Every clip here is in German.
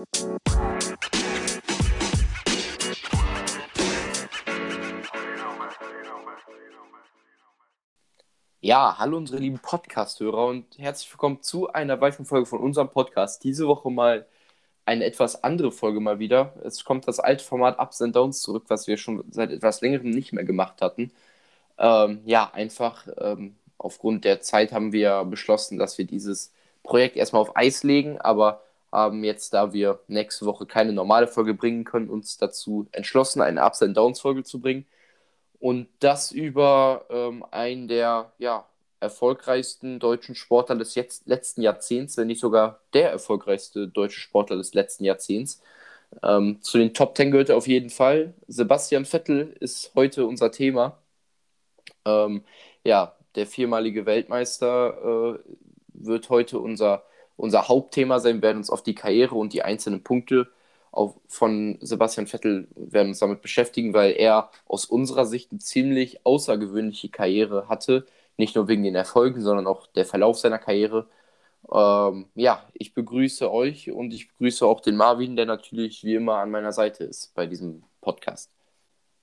Ja, hallo unsere lieben Podcast-Hörer und herzlich willkommen zu einer weiteren Folge von unserem Podcast. Diese Woche mal eine etwas andere Folge mal wieder. Es kommt das alte Format Ups and Downs zurück, was wir schon seit etwas längerem nicht mehr gemacht hatten. Ähm, ja, einfach ähm, aufgrund der Zeit haben wir beschlossen, dass wir dieses Projekt erstmal auf Eis legen, aber haben jetzt, da wir nächste Woche keine normale Folge bringen können, uns dazu entschlossen, eine Ups and Downs Folge zu bringen. Und das über ähm, einen der ja, erfolgreichsten deutschen Sportler des jetzt, letzten Jahrzehnts, wenn nicht sogar der erfolgreichste deutsche Sportler des letzten Jahrzehnts. Ähm, zu den Top Ten gehört er auf jeden Fall. Sebastian Vettel ist heute unser Thema. Ähm, ja, der viermalige Weltmeister äh, wird heute unser, unser Hauptthema sein. Werden uns auf die Karriere und die einzelnen Punkte auf, von Sebastian Vettel werden uns damit beschäftigen, weil er aus unserer Sicht eine ziemlich außergewöhnliche Karriere hatte nicht nur wegen den Erfolgen, sondern auch der Verlauf seiner Karriere. Ähm, ja, ich begrüße euch und ich begrüße auch den Marvin, der natürlich wie immer an meiner Seite ist bei diesem Podcast.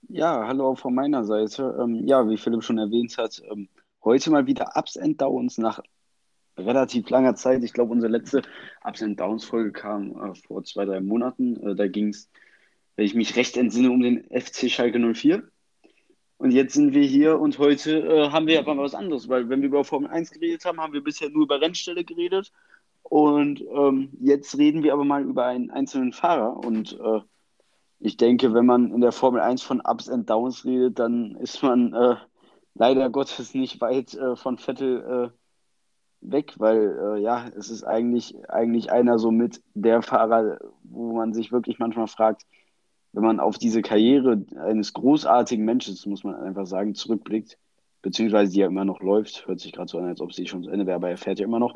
Ja, hallo auch von meiner Seite. Ähm, ja, wie Philipp schon erwähnt hat, ähm, heute mal wieder Ups and Downs nach relativ langer Zeit. Ich glaube, unsere letzte Ups and Downs Folge kam äh, vor zwei, drei Monaten. Äh, da ging es, wenn ich mich recht entsinne, um den FC Schalke 04. Und jetzt sind wir hier und heute äh, haben wir aber was anderes, weil wenn wir über Formel 1 geredet haben, haben wir bisher nur über Rennstelle geredet. Und ähm, jetzt reden wir aber mal über einen einzelnen Fahrer. Und äh, ich denke, wenn man in der Formel 1 von Ups and Downs redet, dann ist man äh, leider Gottes nicht weit äh, von Vettel weg, weil äh, ja, es ist eigentlich, eigentlich einer so mit der Fahrer, wo man sich wirklich manchmal fragt, wenn man auf diese Karriere eines großartigen Menschen, muss man einfach sagen, zurückblickt, beziehungsweise die ja immer noch läuft, hört sich gerade so an, als ob sie schon zu Ende wäre, aber er fährt ja immer noch.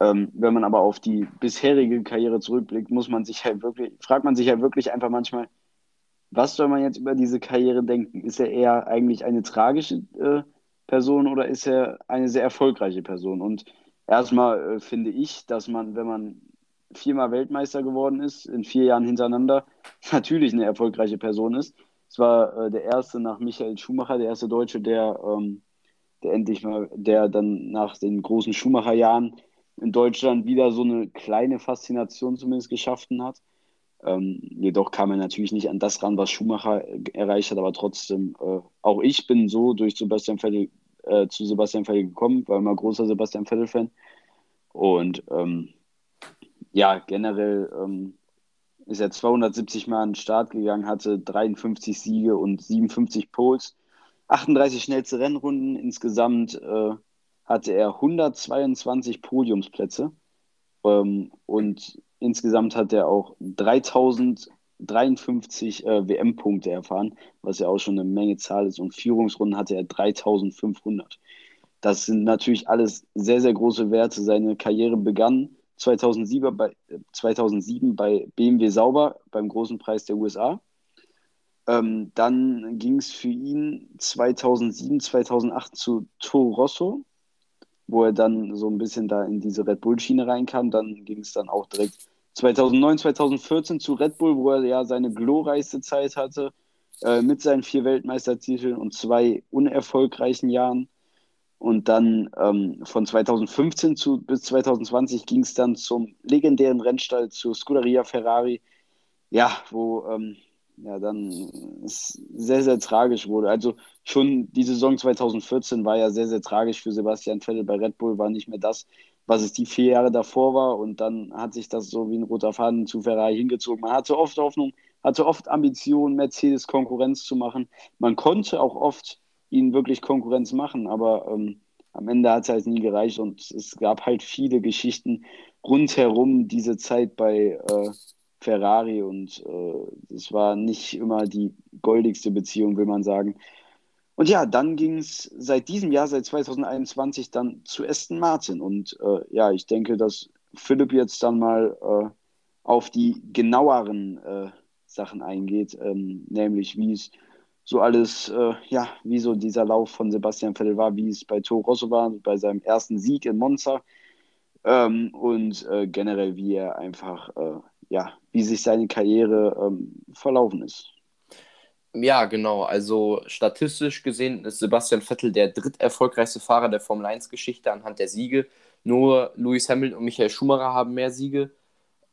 Ähm, wenn man aber auf die bisherige Karriere zurückblickt, muss man sich halt wirklich, fragt man sich halt wirklich einfach manchmal, was soll man jetzt über diese Karriere denken? Ist er eher eigentlich eine tragische äh, Person oder ist er eine sehr erfolgreiche Person? Und erstmal äh, finde ich, dass man, wenn man viermal Weltmeister geworden ist, in vier Jahren hintereinander, natürlich eine erfolgreiche Person ist. Es war äh, der erste nach Michael Schumacher, der erste Deutsche, der, ähm, der endlich mal, der dann nach den großen Schumacher-Jahren in Deutschland wieder so eine kleine Faszination zumindest geschaffen hat. Ähm, jedoch kam er natürlich nicht an das ran, was Schumacher erreicht hat, aber trotzdem, äh, auch ich bin so durch Sebastian Vettel äh, zu Sebastian Vettel gekommen, war immer großer Sebastian Vettel-Fan. Und ähm, ja, generell ähm, ist er 270 Mal an den Start gegangen, hatte 53 Siege und 57 Poles, 38 schnellste Rennrunden. Insgesamt äh, hatte er 122 Podiumsplätze ähm, und insgesamt hat er auch 3053 äh, WM-Punkte erfahren, was ja auch schon eine Menge Zahl ist. Und Führungsrunden hatte er 3500. Das sind natürlich alles sehr, sehr große Werte. Seine Karriere begann 2007 bei, 2007 bei BMW Sauber beim großen Preis der USA. Ähm, dann ging es für ihn 2007, 2008 zu Toro Rosso, wo er dann so ein bisschen da in diese Red Bull-Schiene reinkam. Dann ging es dann auch direkt 2009, 2014 zu Red Bull, wo er ja seine glorreichste Zeit hatte äh, mit seinen vier Weltmeistertiteln und zwei unerfolgreichen Jahren. Und dann ähm, von 2015 zu, bis 2020 ging es dann zum legendären Rennstall zu Scuderia Ferrari, ja, wo ähm, ja dann es sehr, sehr tragisch wurde. Also schon die Saison 2014 war ja sehr, sehr tragisch für Sebastian Vettel bei Red Bull, war nicht mehr das, was es die vier Jahre davor war. Und dann hat sich das so wie ein roter Faden zu Ferrari hingezogen. Man hatte oft Hoffnung, hatte oft Ambitionen, Mercedes Konkurrenz zu machen. Man konnte auch oft ihnen wirklich Konkurrenz machen, aber ähm, am Ende hat es halt nie gereicht und es gab halt viele Geschichten rundherum diese Zeit bei äh, Ferrari und äh, es war nicht immer die goldigste Beziehung, will man sagen. Und ja, dann ging es seit diesem Jahr, seit 2021, dann zu Aston Martin. Und äh, ja, ich denke, dass Philipp jetzt dann mal äh, auf die genaueren äh, Sachen eingeht, ähm, nämlich wie es so alles, äh, ja, wie so dieser Lauf von Sebastian Vettel war, wie es bei Toro Rosso war, bei seinem ersten Sieg in Monza ähm, und äh, generell, wie er einfach, äh, ja, wie sich seine Karriere ähm, verlaufen ist. Ja, genau. Also statistisch gesehen ist Sebastian Vettel der dritterfolgreichste Fahrer der Formel 1-Geschichte anhand der Siege. Nur Lewis Hamilton und Michael Schumacher haben mehr Siege.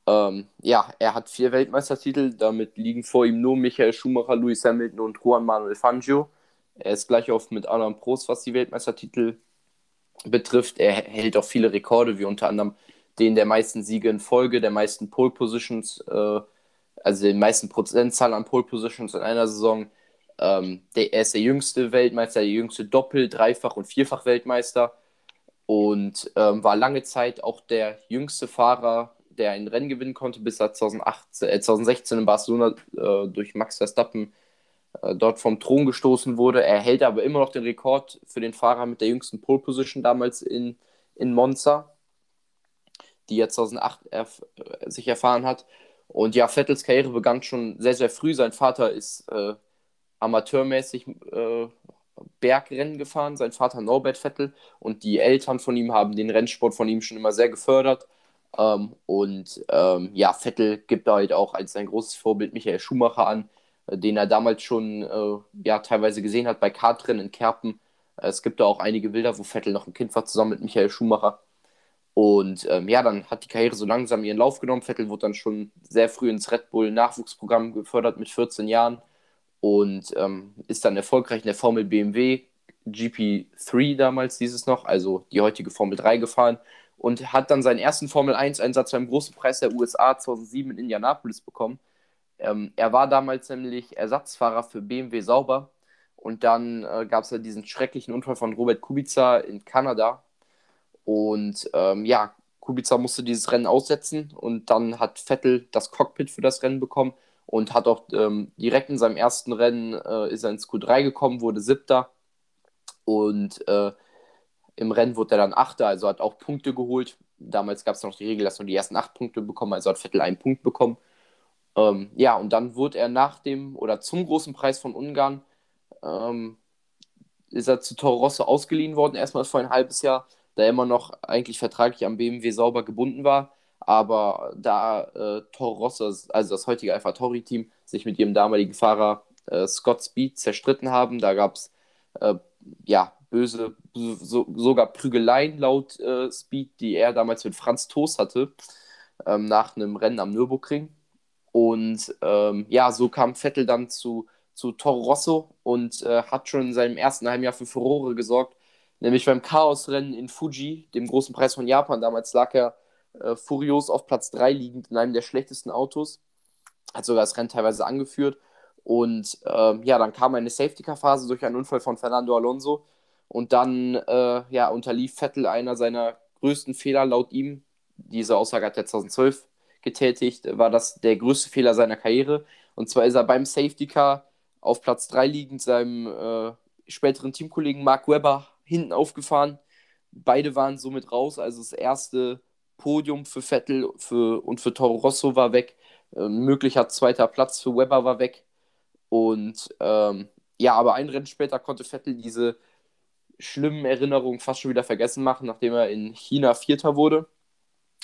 Ähm, ja, er hat vier Weltmeistertitel. Damit liegen vor ihm nur Michael Schumacher, Lewis Hamilton und Juan Manuel Fangio. Er ist gleich oft mit Alain Prost, was die Weltmeistertitel betrifft. Er hält auch viele Rekorde, wie unter anderem den der meisten Siege in Folge, der meisten Pole Positions, äh, also den meisten Prozentzahl an Pole Positions in einer Saison. Ähm, der, er ist der jüngste Weltmeister, der jüngste Doppel-, Dreifach- und Vierfach-Weltmeister und ähm, war lange Zeit auch der jüngste Fahrer, der ein Rennen gewinnen konnte, bis er 2018, äh, 2016 in Barcelona äh, durch Max Verstappen äh, dort vom Thron gestoßen wurde. Er hält aber immer noch den Rekord für den Fahrer mit der jüngsten Pole Position damals in, in Monza, die er 2008 erf sich erfahren hat. Und ja, Vettels Karriere begann schon sehr, sehr früh. Sein Vater ist äh, amateurmäßig äh, Bergrennen gefahren, sein Vater Norbert Vettel. Und die Eltern von ihm haben den Rennsport von ihm schon immer sehr gefördert. Ähm, und ähm, ja, Vettel gibt da halt auch als sein großes Vorbild Michael Schumacher an, äh, den er damals schon äh, ja, teilweise gesehen hat bei Kartrennen in Kerpen. Äh, es gibt da auch einige Bilder, wo Vettel noch ein Kind war, zusammen mit Michael Schumacher. Und ähm, ja, dann hat die Karriere so langsam ihren Lauf genommen. Vettel wurde dann schon sehr früh ins Red Bull Nachwuchsprogramm gefördert mit 14 Jahren und ähm, ist dann erfolgreich in der Formel BMW GP3 damals dieses noch, also die heutige Formel 3 gefahren und hat dann seinen ersten Formel 1-Einsatz beim großen Preis der USA 2007 in Indianapolis bekommen. Ähm, er war damals nämlich Ersatzfahrer für BMW Sauber und dann äh, gab es ja diesen schrecklichen Unfall von Robert Kubica in Kanada und ähm, ja, Kubica musste dieses Rennen aussetzen und dann hat Vettel das Cockpit für das Rennen bekommen und hat auch ähm, direkt in seinem ersten Rennen äh, ist er ins Q3 gekommen, wurde siebter und äh, im Rennen wurde er dann Achter, also hat auch Punkte geholt. Damals gab es noch die Regel, dass nur die ersten acht Punkte bekommen, also hat Vettel einen Punkt bekommen. Ähm, ja, und dann wurde er nach dem oder zum großen Preis von Ungarn, ähm, ist er zu Toro Rosso ausgeliehen worden, erstmal für ein halbes Jahr, da er immer noch eigentlich vertraglich am BMW sauber gebunden war. Aber da äh, Toro Rosso, also das heutige Alpha Tori Team, sich mit ihrem damaligen Fahrer äh, Scott Speed zerstritten haben, da gab es äh, ja, böse, so, sogar Prügeleien laut äh, Speed, die er damals mit Franz Toast hatte, ähm, nach einem Rennen am Nürburgring. Und ähm, ja, so kam Vettel dann zu, zu Toro Rosso und äh, hat schon in seinem ersten halben Jahr für Furore gesorgt, nämlich beim Chaosrennen in Fuji, dem großen Preis von Japan. Damals lag er äh, furios auf Platz 3 liegend in einem der schlechtesten Autos, hat sogar das Rennen teilweise angeführt und ähm, ja, dann kam eine Safety-Car-Phase durch einen Unfall von Fernando Alonso. Und dann äh, ja, unterlief Vettel einer seiner größten Fehler laut ihm. Diese Aussage hat er 2012 getätigt, war das der größte Fehler seiner Karriere. Und zwar ist er beim Safety Car auf Platz 3 liegend seinem äh, späteren Teamkollegen Mark Webber hinten aufgefahren. Beide waren somit raus. Also das erste Podium für Vettel für, und für Toro Rosso war weg. Äh, möglicher zweiter Platz für Webber war weg. Und ähm, ja, aber ein Rennen später konnte Vettel diese schlimmen Erinnerungen fast schon wieder vergessen machen, nachdem er in China Vierter wurde.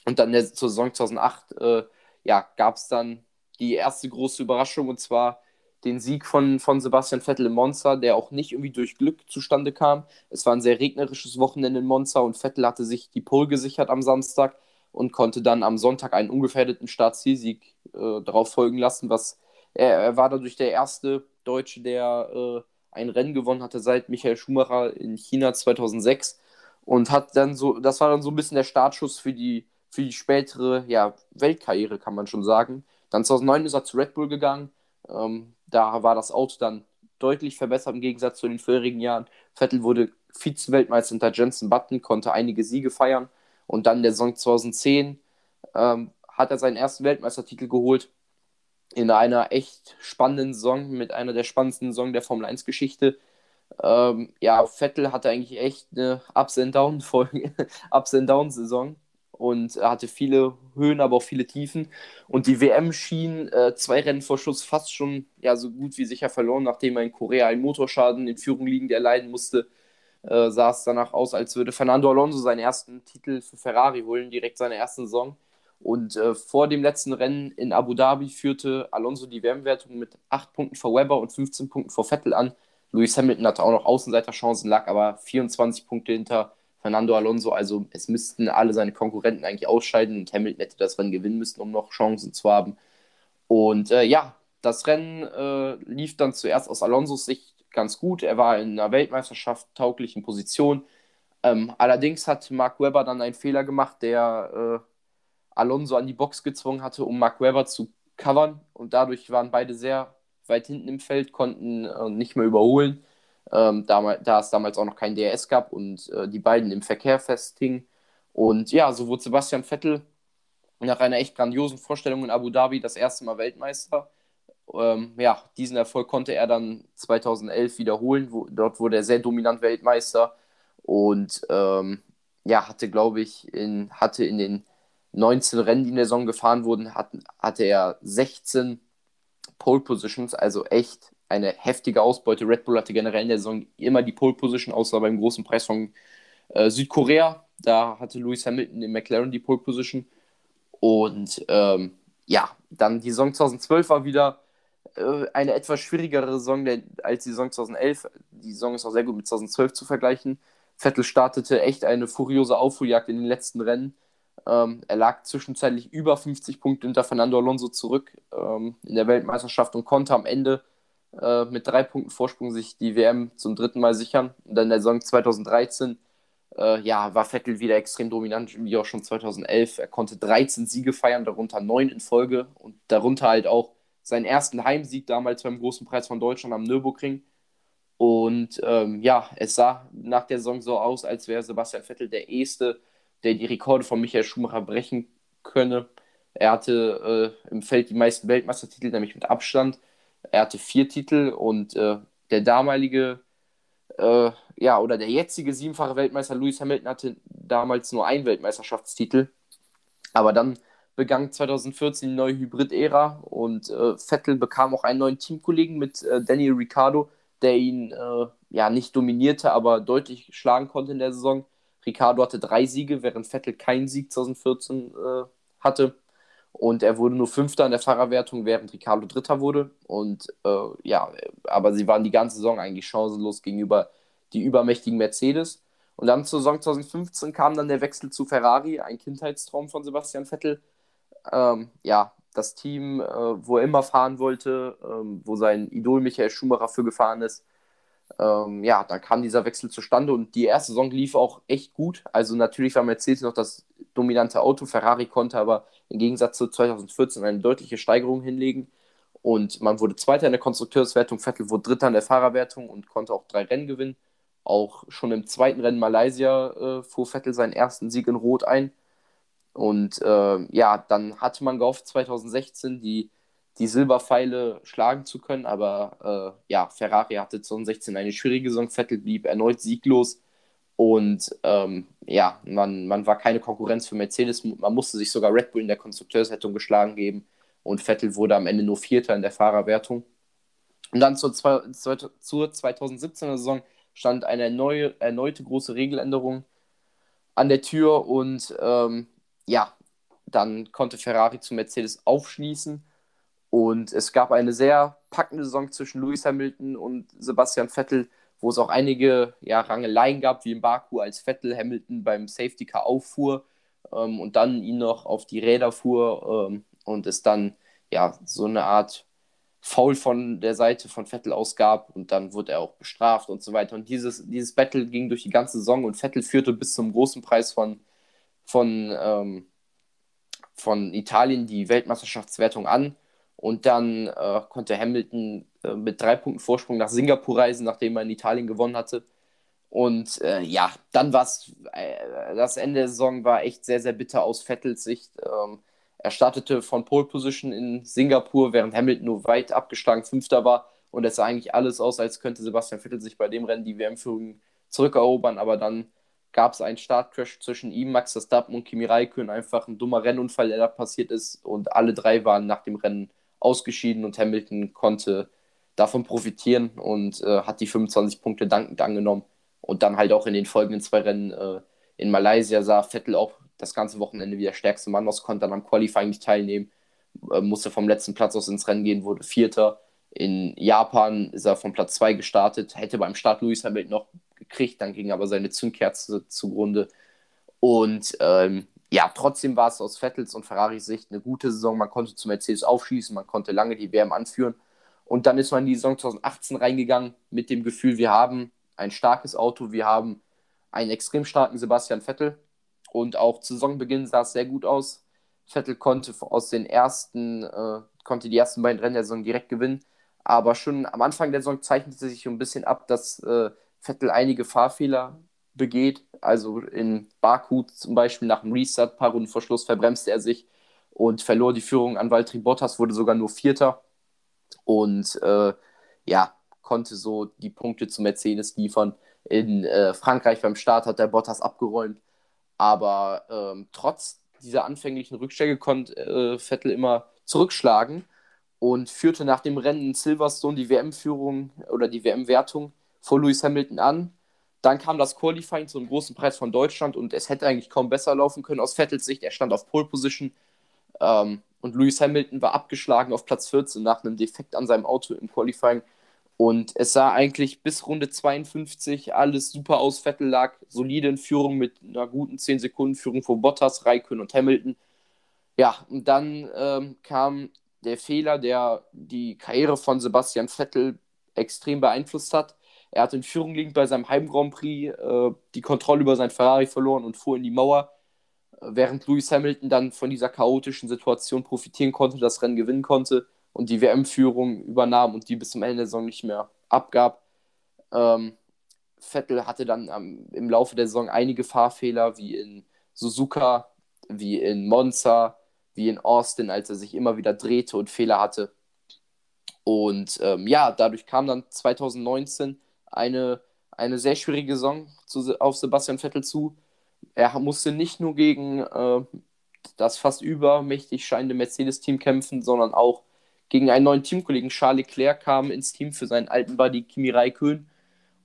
Und dann der, zur Saison 2008 äh, ja, gab es dann die erste große Überraschung und zwar den Sieg von, von Sebastian Vettel in Monza, der auch nicht irgendwie durch Glück zustande kam. Es war ein sehr regnerisches Wochenende in Monza und Vettel hatte sich die Pole gesichert am Samstag und konnte dann am Sonntag einen ungefährdeten Startzielsieg äh, darauf folgen lassen, was er, er war dadurch der erste Deutsche, der äh, ein Rennen gewonnen hatte seit Michael Schumacher in China 2006 und hat dann so, das war dann so ein bisschen der Startschuss für die, für die spätere ja, Weltkarriere, kann man schon sagen. Dann 2009 ist er zu Red Bull gegangen. Ähm, da war das Auto dann deutlich verbessert im Gegensatz zu den vorherigen Jahren. Vettel wurde Vize-Weltmeister hinter Jensen Button, konnte einige Siege feiern. Und dann der Saison 2010 ähm, hat er seinen ersten Weltmeistertitel geholt in einer echt spannenden Saison, mit einer der spannendsten Saison der Formel 1-Geschichte. Ähm, ja, Vettel hatte eigentlich echt eine Ups and Und hatte viele Höhen, aber auch viele Tiefen. Und die WM schien äh, zwei Rennen vor Schluss fast schon ja so gut wie sicher verloren, nachdem er in Korea einen Motorschaden in Führung liegend erleiden musste. Äh, sah es danach aus, als würde Fernando Alonso seinen ersten Titel für Ferrari holen, direkt seine erste Saison. Und äh, vor dem letzten Rennen in Abu Dhabi führte Alonso die WM-Wertung mit 8 Punkten vor Weber und 15 Punkten vor Vettel an. Lewis Hamilton hatte auch noch Außenseiterchancen, lag aber 24 Punkte hinter Fernando Alonso. Also es müssten alle seine Konkurrenten eigentlich ausscheiden und Hamilton hätte das Rennen gewinnen müssen, um noch Chancen zu haben. Und äh, ja, das Rennen äh, lief dann zuerst aus Alonsos Sicht ganz gut. Er war in einer Weltmeisterschaft tauglichen Position. Ähm, allerdings hat Mark Webber dann einen Fehler gemacht, der äh, Alonso an die Box gezwungen hatte, um Mark Webber zu covern. Und dadurch waren beide sehr weit hinten im Feld, konnten äh, nicht mehr überholen, ähm, da, da, es damals auch noch kein DRS gab und äh, die beiden im Verkehr festhingen. Und ja, so wurde Sebastian Vettel nach einer echt grandiosen Vorstellung in Abu Dhabi das erste Mal Weltmeister. Ähm, ja, diesen Erfolg konnte er dann 2011 wiederholen. Wo, dort wurde er sehr dominant Weltmeister und ähm, ja, hatte, glaube ich, in, hatte in den 19 Rennen, die in der Saison gefahren wurden, hat, hatte er 16 Pole Positions, also echt eine heftige Ausbeute. Red Bull hatte generell in der Saison immer die Pole Position, außer beim großen Preis von äh, Südkorea. Da hatte Lewis Hamilton in McLaren die Pole Position. Und ähm, ja, dann die Saison 2012 war wieder äh, eine etwas schwierigere Saison als die Saison 2011. Die Saison ist auch sehr gut mit 2012 zu vergleichen. Vettel startete echt eine furiose Aufholjagd in den letzten Rennen. Ähm, er lag zwischenzeitlich über 50 Punkte hinter Fernando Alonso zurück ähm, in der Weltmeisterschaft und konnte am Ende äh, mit drei Punkten Vorsprung sich die WM zum dritten Mal sichern. Und dann in der Saison 2013 äh, ja, war Vettel wieder extrem dominant, wie auch schon 2011. Er konnte 13 Siege feiern, darunter neun in Folge und darunter halt auch seinen ersten Heimsieg damals beim Großen Preis von Deutschland am Nürburgring. Und ähm, ja, es sah nach der Saison so aus, als wäre Sebastian Vettel der Erste, der die Rekorde von Michael Schumacher brechen könne. Er hatte äh, im Feld die meisten Weltmeistertitel, nämlich mit Abstand. Er hatte vier Titel und äh, der damalige, äh, ja, oder der jetzige siebenfache Weltmeister Lewis Hamilton hatte damals nur einen Weltmeisterschaftstitel. Aber dann begann 2014 die neue Hybrid-Ära und äh, Vettel bekam auch einen neuen Teamkollegen mit äh, Daniel Ricciardo, der ihn äh, ja nicht dominierte, aber deutlich schlagen konnte in der Saison. Ricciardo hatte drei Siege, während Vettel keinen Sieg 2014 äh, hatte. Und er wurde nur Fünfter in der Fahrerwertung, während Ricciardo Dritter wurde. Und äh, ja, aber sie waren die ganze Saison eigentlich chancenlos gegenüber die übermächtigen Mercedes. Und dann zur Saison 2015 kam dann der Wechsel zu Ferrari, ein Kindheitstraum von Sebastian Vettel. Ähm, ja, das Team, äh, wo er immer fahren wollte, ähm, wo sein Idol Michael Schumacher für gefahren ist, ähm, ja, da kam dieser Wechsel zustande und die erste Saison lief auch echt gut. Also natürlich war Mercedes noch das dominante Auto, Ferrari konnte aber im Gegensatz zu 2014 eine deutliche Steigerung hinlegen und man wurde Zweiter in der Konstrukteurswertung, Vettel wurde Dritter in der Fahrerwertung und konnte auch drei Rennen gewinnen. Auch schon im zweiten Rennen Malaysia äh, fuhr Vettel seinen ersten Sieg in Rot ein. Und äh, ja, dann hatte man gehofft, 2016 die die Silberpfeile schlagen zu können. Aber äh, ja, Ferrari hatte 2016 eine schwierige Saison. Vettel blieb erneut sieglos. Und ähm, ja, man, man war keine Konkurrenz für Mercedes. Man musste sich sogar Red Bull in der Konstrukteurswertung geschlagen geben. Und Vettel wurde am Ende nur Vierter in der Fahrerwertung. Und dann zur, zur 2017er Saison stand eine neue, erneute große Regeländerung an der Tür. Und ähm, ja, dann konnte Ferrari zu Mercedes aufschließen. Und es gab eine sehr packende Saison zwischen Lewis Hamilton und Sebastian Vettel, wo es auch einige ja, Rangeleien gab, wie in Baku, als Vettel Hamilton beim Safety Car auffuhr ähm, und dann ihn noch auf die Räder fuhr ähm, und es dann ja so eine Art Foul von der Seite von Vettel ausgab und dann wurde er auch bestraft und so weiter. Und dieses, dieses Battle ging durch die ganze Saison und Vettel führte bis zum großen Preis von, von, ähm, von Italien die Weltmeisterschaftswertung an und dann äh, konnte Hamilton äh, mit drei Punkten Vorsprung nach Singapur reisen, nachdem er in Italien gewonnen hatte. Und äh, ja, dann war es, äh, das Ende der Saison war echt sehr, sehr bitter aus Vettels Sicht. Ähm, er startete von Pole Position in Singapur, während Hamilton nur weit abgeschlagen Fünfter war. Und es sah eigentlich alles aus, als könnte Sebastian Vettel sich bei dem Rennen die WM-Führung zurückerobern. Aber dann gab es einen Startcrash zwischen ihm, Max Verstappen und Kimi Räikkönen. Einfach ein dummer Rennunfall, der da passiert ist. Und alle drei waren nach dem Rennen ausgeschieden und Hamilton konnte davon profitieren und äh, hat die 25 Punkte dankend angenommen. Und dann halt auch in den folgenden zwei Rennen äh, in Malaysia sah Vettel auch das ganze Wochenende wieder stärkste Mann aus, konnte dann am Qualifying nicht teilnehmen, äh, musste vom letzten Platz aus ins Rennen gehen, wurde Vierter. In Japan ist er von Platz 2 gestartet, hätte beim Start Lewis Hamilton noch gekriegt, dann ging aber seine Zündkerze zugrunde. Und ähm, ja, trotzdem war es aus Vettels und Ferraris Sicht eine gute Saison. Man konnte zu Mercedes aufschießen, man konnte lange die WM anführen. Und dann ist man in die Saison 2018 reingegangen mit dem Gefühl, wir haben ein starkes Auto, wir haben einen extrem starken Sebastian Vettel. Und auch zu Saisonbeginn sah es sehr gut aus. Vettel konnte aus den ersten, äh, konnte die ersten beiden Rennen der Saison direkt gewinnen. Aber schon am Anfang der Saison zeichnete sich ein bisschen ab, dass äh, Vettel einige Fahrfehler begeht. Also in Baku zum Beispiel nach dem Restart, paar Runden vor Schluss, verbremste er sich und verlor die Führung an Valtteri Bottas, wurde sogar nur Vierter und äh, ja, konnte so die Punkte zu Mercedes liefern. In äh, Frankreich beim Start hat der Bottas abgeräumt, aber ähm, trotz dieser anfänglichen Rückstände konnte äh, Vettel immer zurückschlagen und führte nach dem Rennen in Silverstone die WM-Führung oder die WM-Wertung vor Lewis Hamilton an. Dann kam das Qualifying zum großen Preis von Deutschland und es hätte eigentlich kaum besser laufen können aus Vettels Sicht. Er stand auf Pole Position ähm, und Lewis Hamilton war abgeschlagen auf Platz 14 nach einem Defekt an seinem Auto im Qualifying. Und es sah eigentlich bis Runde 52 alles super aus. Vettel lag solide in Führung mit einer guten 10 Sekunden Führung vor Bottas, Raikön und Hamilton. Ja, und dann ähm, kam der Fehler, der die Karriere von Sebastian Vettel extrem beeinflusst hat. Er hat in Führung liegend bei seinem Heim Grand Prix äh, die Kontrolle über sein Ferrari verloren und fuhr in die Mauer, während Lewis Hamilton dann von dieser chaotischen Situation profitieren konnte, das Rennen gewinnen konnte und die WM-Führung übernahm und die bis zum Ende der Saison nicht mehr abgab. Ähm, Vettel hatte dann ähm, im Laufe der Saison einige Fahrfehler, wie in Suzuka, wie in Monza, wie in Austin, als er sich immer wieder drehte und Fehler hatte. Und ähm, ja, dadurch kam dann 2019 eine, eine sehr schwierige Saison zu, auf Sebastian Vettel zu. Er musste nicht nur gegen äh, das fast übermächtig scheinende Mercedes-Team kämpfen, sondern auch gegen einen neuen Teamkollegen. Charles Leclerc kam ins Team für seinen alten Buddy Kimi Raikön.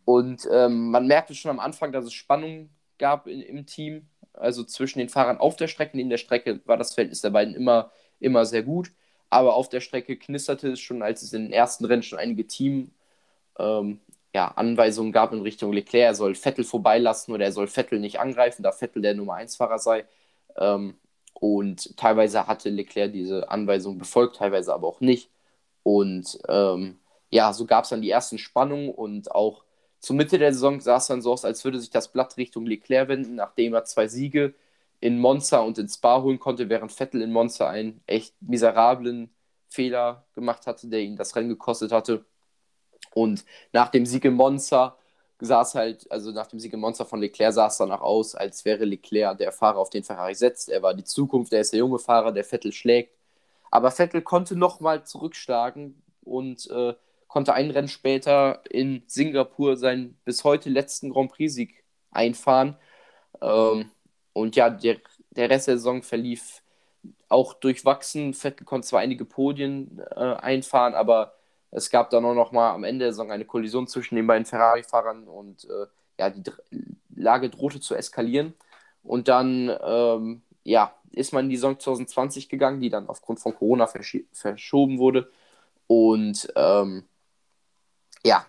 Und ähm, man merkte schon am Anfang, dass es Spannungen gab in, im Team, also zwischen den Fahrern auf der Strecke. In der Strecke war das Verhältnis der beiden immer, immer sehr gut. Aber auf der Strecke knisterte es schon, als es in den ersten Rennen schon einige Team, ähm, ja, Anweisungen gab in Richtung Leclerc, er soll Vettel vorbeilassen oder er soll Vettel nicht angreifen, da Vettel der Nummer 1-Fahrer sei. Ähm, und teilweise hatte Leclerc diese Anweisung befolgt, teilweise aber auch nicht. Und ähm, ja, so gab es dann die ersten Spannungen und auch zur Mitte der Saison sah es dann so aus, als würde sich das Blatt Richtung Leclerc wenden, nachdem er zwei Siege in Monza und in Spa holen konnte, während Vettel in Monza einen echt miserablen Fehler gemacht hatte, der ihn das Rennen gekostet hatte. Und nach dem Sieg in Monza sah halt, also nach dem Sieg in Monza von Leclerc sah es danach aus, als wäre Leclerc der Fahrer, auf den Ferrari setzt. Er war die Zukunft, er ist der junge Fahrer, der Vettel schlägt. Aber Vettel konnte nochmal zurückschlagen und äh, konnte ein Rennen später in Singapur seinen bis heute letzten Grand Prix-Sieg einfahren. Ähm, und ja, der, der Rest der Saison verlief auch durchwachsen. Vettel konnte zwar einige Podien äh, einfahren, aber es gab dann auch noch mal am Ende der Saison eine Kollision zwischen den beiden Ferrari-Fahrern und äh, ja, die Lage drohte zu eskalieren. Und dann ähm, ja, ist man in die Saison 2020 gegangen, die dann aufgrund von Corona versch verschoben wurde. Und ähm, ja,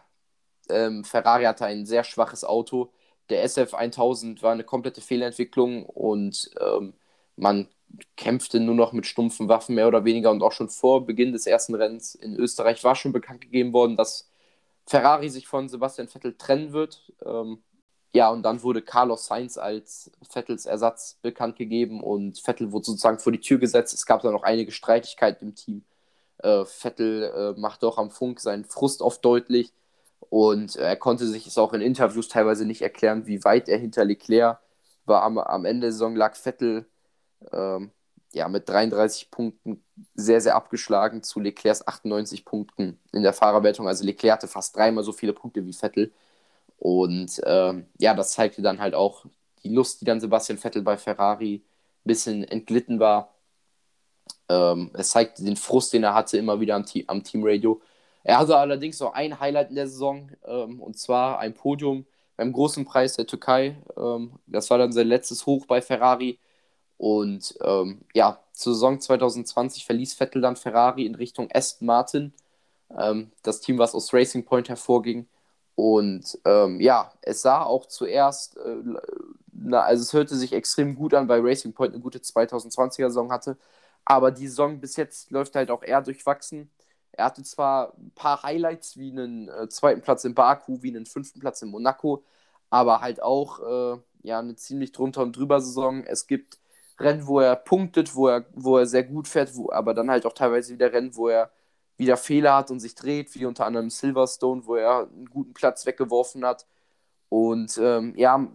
ähm, Ferrari hatte ein sehr schwaches Auto. Der SF1000 war eine komplette Fehlentwicklung und ähm, man kämpfte nur noch mit stumpfen Waffen mehr oder weniger und auch schon vor Beginn des ersten Rennens in Österreich war schon bekannt gegeben worden, dass Ferrari sich von Sebastian Vettel trennen wird. Ähm, ja, und dann wurde Carlos Sainz als Vettels Ersatz bekannt gegeben und Vettel wurde sozusagen vor die Tür gesetzt. Es gab dann noch einige Streitigkeiten im Team. Äh, Vettel äh, machte auch am Funk seinen Frust oft deutlich und äh, er konnte sich es auch in Interviews teilweise nicht erklären, wie weit er hinter Leclerc war. Am, am Ende der Saison lag Vettel ähm, ja, mit 33 Punkten sehr, sehr abgeschlagen zu Leclercs 98 Punkten in der Fahrerwertung. Also Leclerc hatte fast dreimal so viele Punkte wie Vettel. Und ähm, ja, das zeigte dann halt auch die Lust, die dann Sebastian Vettel bei Ferrari ein bisschen entglitten war. Ähm, es zeigte den Frust, den er hatte, immer wieder am, am Teamradio. Er hatte allerdings noch ein Highlight in der Saison, ähm, und zwar ein Podium beim großen Preis der Türkei. Ähm, das war dann sein letztes Hoch bei Ferrari Und ähm, ja, zur Saison 2020 verließ Vettel dann Ferrari in Richtung Aston Martin, ähm, das Team, was aus Racing Point hervorging. Und ähm, ja, es sah auch zuerst, äh, na, also es hörte sich extrem gut an, weil Racing Point eine gute 2020er-Saison hatte. Aber die Saison bis jetzt läuft halt auch eher durchwachsen. Er hatte zwar ein paar Highlights wie einen äh, zweiten Platz in Baku, wie einen fünften Platz in Monaco, aber halt auch äh, ja, eine ziemlich drunter und drüber Saison. Es gibt Rennen, wo er punktet, wo er, wo er sehr gut fährt, wo, aber dann halt auch teilweise wieder Rennen, wo er wieder Fehler hat und sich dreht, wie unter anderem Silverstone, wo er einen guten Platz weggeworfen hat. Und ähm, ja,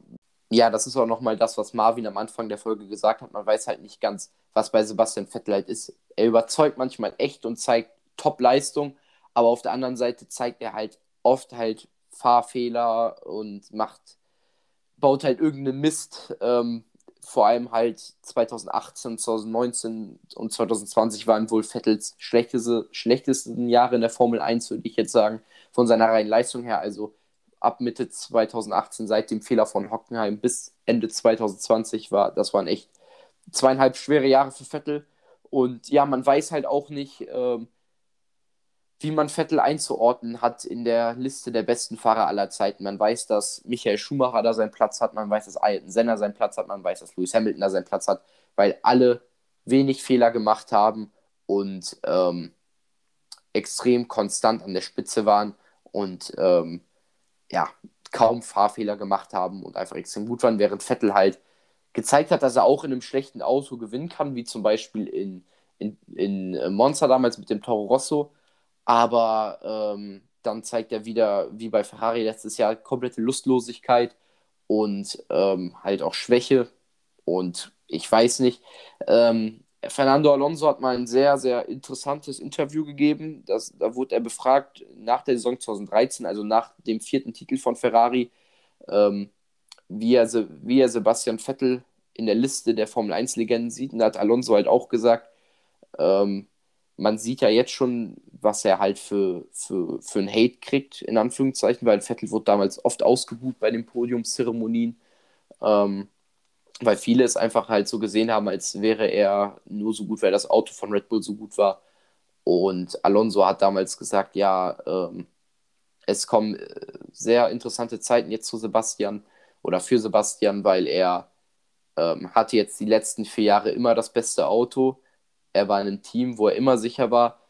ja, das ist auch nochmal das, was Marvin am Anfang der Folge gesagt hat. Man weiß halt nicht ganz, was bei Sebastian Vettel halt ist. Er überzeugt manchmal echt und zeigt Top-Leistung, aber auf der anderen Seite zeigt er halt oft halt Fahrfehler und macht, baut halt irgendeinen Mist. Ähm, vor allem halt 2018, 2019 und 2020 waren wohl Vettels schlechteste, schlechtesten Jahre in der Formel 1, würde ich jetzt sagen, von seiner reinen Leistung her. Also ab Mitte 2018, seit dem Fehler von Hockenheim bis Ende 2020 war, das waren echt zweieinhalb schwere Jahre für Vettel. Und ja, man weiß halt auch nicht, ähm, wie man Vettel einzuordnen hat in der Liste der besten Fahrer aller Zeiten. Man weiß, dass Michael Schumacher da seinen Platz hat, man weiß, dass Ayrton Senna seinen Platz hat, man weiß, dass Lewis Hamilton da seinen Platz hat, weil alle wenig Fehler gemacht haben und ähm, extrem konstant an der Spitze waren und ähm, ja, kaum Fahrfehler gemacht haben und einfach extrem gut waren, während Vettel halt gezeigt hat, dass er auch in einem schlechten Auto gewinnen kann, wie zum Beispiel in, in, in Monza damals mit dem Toro Rosso aber ähm, dann zeigt er wieder, wie bei Ferrari letztes Jahr, komplette Lustlosigkeit und ähm, halt auch Schwäche. Und ich weiß nicht, ähm, Fernando Alonso hat mal ein sehr, sehr interessantes Interview gegeben. Das, da wurde er befragt nach der Saison 2013, also nach dem vierten Titel von Ferrari, ähm, wie, er, wie er Sebastian Vettel in der Liste der Formel 1-Legenden sieht. Und da hat Alonso halt auch gesagt, ähm, man sieht ja jetzt schon, was er halt für, für, für einen Hate kriegt, in Anführungszeichen, weil Vettel wurde damals oft ausgebucht bei den Podiumszeremonien, ähm, weil viele es einfach halt so gesehen haben, als wäre er nur so gut, weil das Auto von Red Bull so gut war. Und Alonso hat damals gesagt, ja, ähm, es kommen äh, sehr interessante Zeiten jetzt zu Sebastian oder für Sebastian, weil er ähm, hatte jetzt die letzten vier Jahre immer das beste Auto er war in einem Team, wo er immer sicher war.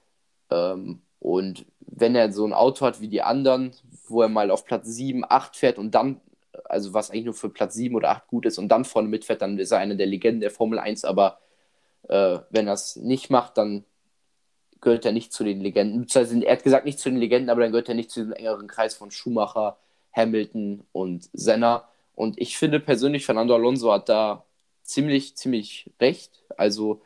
Ähm, und wenn er so ein Auto hat wie die anderen, wo er mal auf Platz 7, 8 fährt und dann, also was eigentlich nur für Platz 7 oder 8 gut ist und dann vorne mitfährt, dann ist er einer der Legenden der Formel 1. Aber äh, wenn er es nicht macht, dann gehört er nicht zu den Legenden. Er hat gesagt, nicht zu den Legenden, aber dann gehört er nicht zu diesem engeren Kreis von Schumacher, Hamilton und Senna. Und ich finde persönlich, Fernando Alonso hat da ziemlich, ziemlich recht. Also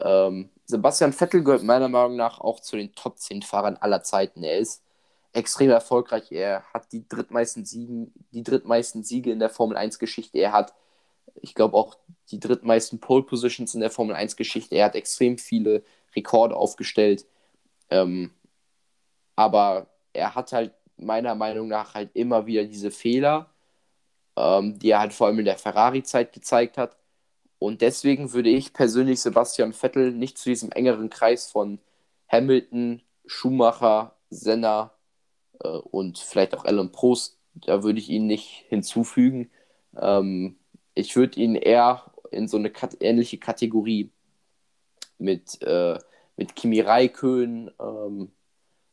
ähm, Sebastian Vettel gehört meiner Meinung nach auch zu den Top 10 Fahrern aller Zeiten. Er ist extrem erfolgreich. Er hat die drittmeisten, Siegen, die drittmeisten Siege in der Formel 1-Geschichte. Er hat, ich glaube, auch die drittmeisten Pole Positions in der Formel 1-Geschichte. Er hat extrem viele Rekorde aufgestellt. Ähm, aber er hat halt meiner Meinung nach halt immer wieder diese Fehler, ähm, die er halt vor allem in der Ferrari-Zeit gezeigt hat. Und deswegen würde ich persönlich Sebastian Vettel nicht zu diesem engeren Kreis von Hamilton, Schumacher, Senna äh, und vielleicht auch Alan Prost, da würde ich ihn nicht hinzufügen. Ähm, ich würde ihn eher in so eine kat ähnliche Kategorie mit, äh, mit Kimi Räikkönen, ähm,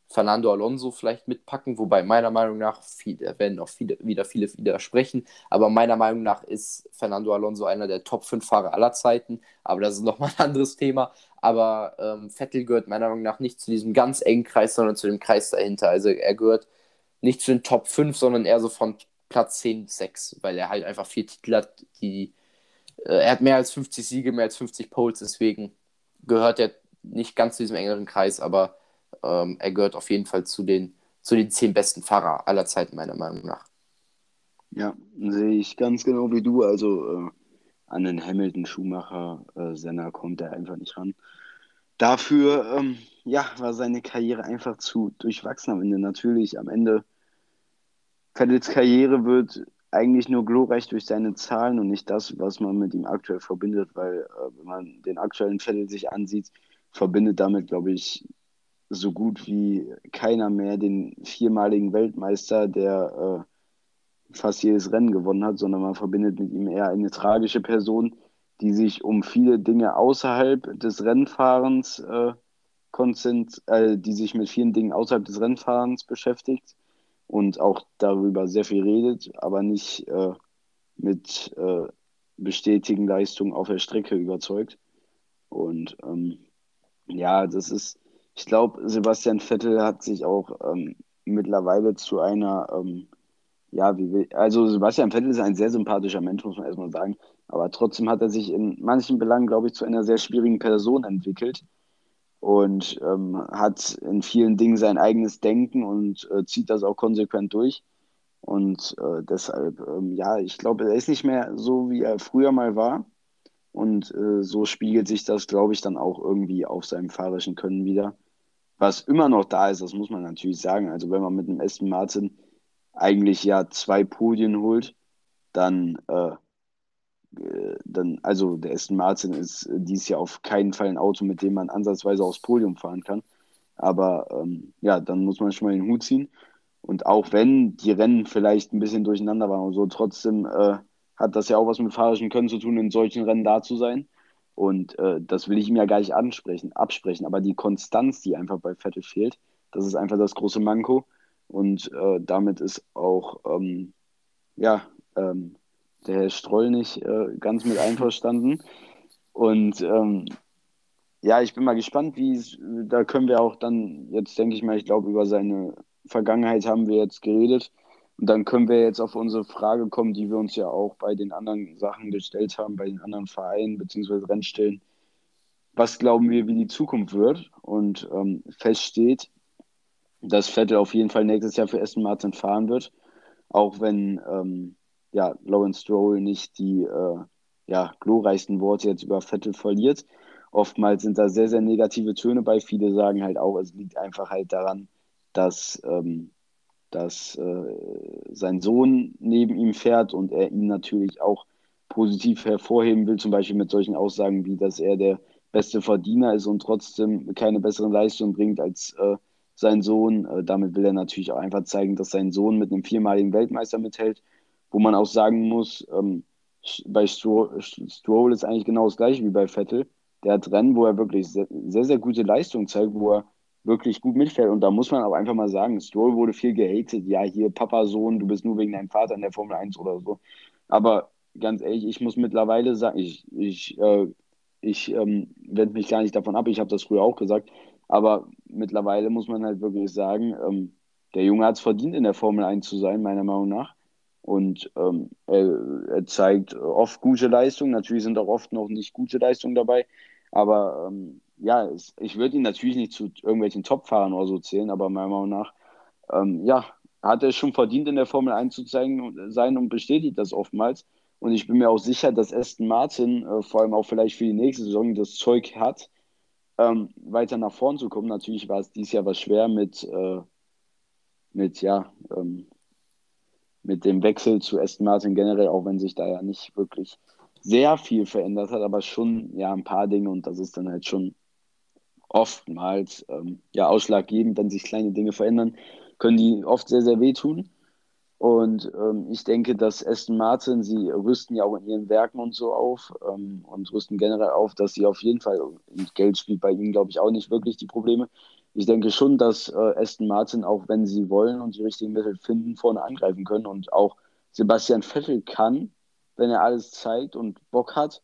Fernando Alonso vielleicht mitpacken, wobei meiner Meinung nach, viel, werden auch viele, wieder viele widersprechen, aber meiner Meinung nach ist Fernando Alonso einer der Top 5 Fahrer aller Zeiten, aber das ist nochmal ein anderes Thema. Aber ähm, Vettel gehört meiner Meinung nach nicht zu diesem ganz engen Kreis, sondern zu dem Kreis dahinter. Also er gehört nicht zu den Top 5, sondern eher so von Platz 10 bis 6, weil er halt einfach vier Titel hat, die äh, er hat mehr als 50 Siege, mehr als 50 Poles, deswegen gehört er nicht ganz zu diesem engeren Kreis, aber ähm, er gehört auf jeden Fall zu den, zu den zehn besten Fahrer aller Zeiten, meiner Meinung nach. Ja, sehe ich ganz genau wie du. Also äh, an den Hamilton, Schumacher, äh, Senna kommt er einfach nicht ran. Dafür ähm, ja, war seine Karriere einfach zu durchwachsen am Ende. Natürlich, am Ende, Vettels Karriere wird eigentlich nur glorreich durch seine Zahlen und nicht das, was man mit ihm aktuell verbindet, weil äh, wenn man den aktuellen Vettel sich ansieht, verbindet damit, glaube ich, so gut wie keiner mehr den viermaligen Weltmeister, der äh, fast jedes Rennen gewonnen hat, sondern man verbindet mit ihm eher eine tragische Person, die sich um viele Dinge außerhalb des Rennfahrens äh, konzent äh, die sich mit vielen Dingen außerhalb des Rennfahrens beschäftigt und auch darüber sehr viel redet, aber nicht äh, mit äh, bestätigen Leistungen auf der Strecke überzeugt. Und ähm, ja, das ist, ich glaube, Sebastian Vettel hat sich auch ähm, mittlerweile zu einer, ähm, ja, wie will, also Sebastian Vettel ist ein sehr sympathischer Mensch, muss man erstmal sagen, aber trotzdem hat er sich in manchen Belangen, glaube ich, zu einer sehr schwierigen Person entwickelt und ähm, hat in vielen Dingen sein eigenes Denken und äh, zieht das auch konsequent durch. Und äh, deshalb, ähm, ja, ich glaube, er ist nicht mehr so, wie er früher mal war. Und äh, so spiegelt sich das, glaube ich, dann auch irgendwie auf seinem fahrerischen Können wieder. Was immer noch da ist, das muss man natürlich sagen. Also wenn man mit dem Aston Martin eigentlich ja zwei Podien holt, dann äh, äh, dann, also der Aston Martin ist dies Jahr auf keinen Fall ein Auto, mit dem man ansatzweise aufs Podium fahren kann. Aber ähm, ja, dann muss man schon mal den Hut ziehen. Und auch wenn die Rennen vielleicht ein bisschen durcheinander waren und so, trotzdem äh, hat das ja auch was mit fahrerischen Können zu tun, in solchen Rennen da zu sein. Und äh, das will ich ihm ja gar nicht ansprechen, absprechen. Aber die Konstanz, die einfach bei Vettel fehlt, das ist einfach das große Manko. Und äh, damit ist auch ja, ja, ähm, der Herr Stroll nicht äh, ganz mit einverstanden. Und ähm, ja, ich bin mal gespannt, wie es, da können wir auch dann, jetzt denke ich mal, ich glaube, über seine Vergangenheit haben wir jetzt geredet. Und dann können wir jetzt auf unsere Frage kommen, die wir uns ja auch bei den anderen Sachen gestellt haben, bei den anderen Vereinen bzw. Rennstellen. Was glauben wir, wie die Zukunft wird? Und ähm, feststeht, dass Vettel auf jeden Fall nächstes Jahr für Aston Martin fahren wird, auch wenn ähm, ja, Lawrence Stroll nicht die äh, ja, glorreichsten Worte jetzt über Vettel verliert. Oftmals sind da sehr, sehr negative Töne bei. Viele sagen halt auch, es liegt einfach halt daran, dass, ähm, dass äh, sein Sohn neben ihm fährt und er ihn natürlich auch positiv hervorheben will, zum Beispiel mit solchen Aussagen wie, dass er der beste Verdiener ist und trotzdem keine besseren Leistungen bringt als äh, sein Sohn. Äh, damit will er natürlich auch einfach zeigen, dass sein Sohn mit einem viermaligen Weltmeister mithält wo man auch sagen muss, ähm, bei Stroll, Stroll ist eigentlich genau das gleiche wie bei Vettel. Der hat Rennen, wo er wirklich sehr, sehr, sehr gute Leistung zeigt, wo er wirklich gut mitfährt. Und da muss man auch einfach mal sagen, Stroll wurde viel gehatet. Ja, hier Papa, Sohn, du bist nur wegen deinem Vater in der Formel 1 oder so. Aber ganz ehrlich, ich muss mittlerweile sagen, ich, ich, äh, ich ähm, wende mich gar nicht davon ab, ich habe das früher auch gesagt, aber mittlerweile muss man halt wirklich sagen, ähm, der Junge hat es verdient, in der Formel 1 zu sein, meiner Meinung nach. Und ähm, er, er, zeigt oft gute Leistungen. Natürlich sind auch oft noch nicht gute Leistungen dabei. Aber ähm, ja, ich würde ihn natürlich nicht zu irgendwelchen Topfahrern oder so zählen, aber meiner Meinung nach, ähm, ja, hat er schon verdient, in der Formel 1 zu sein und bestätigt das oftmals. Und ich bin mir auch sicher, dass Aston Martin, äh, vor allem auch vielleicht für die nächste Saison, das Zeug hat, ähm, weiter nach vorn zu kommen. Natürlich war es dieses Jahr was schwer mit, äh, mit ja, ähm, mit dem Wechsel zu Aston Martin generell, auch wenn sich da ja nicht wirklich sehr viel verändert hat, aber schon ja ein paar Dinge und das ist dann halt schon oftmals ähm, ja ausschlaggebend, wenn sich kleine Dinge verändern, können die oft sehr, sehr wehtun. Und ähm, ich denke, dass Aston Martin, sie rüsten ja auch in ihren Werken und so auf ähm, und rüsten generell auf, dass sie auf jeden Fall, Geld spielt bei ihnen, glaube ich, auch nicht wirklich die Probleme, ich denke schon, dass äh, Aston Martin, auch wenn sie wollen und die richtigen Mittel finden, vorne angreifen können. Und auch Sebastian Vettel kann, wenn er alles zeigt und Bock hat,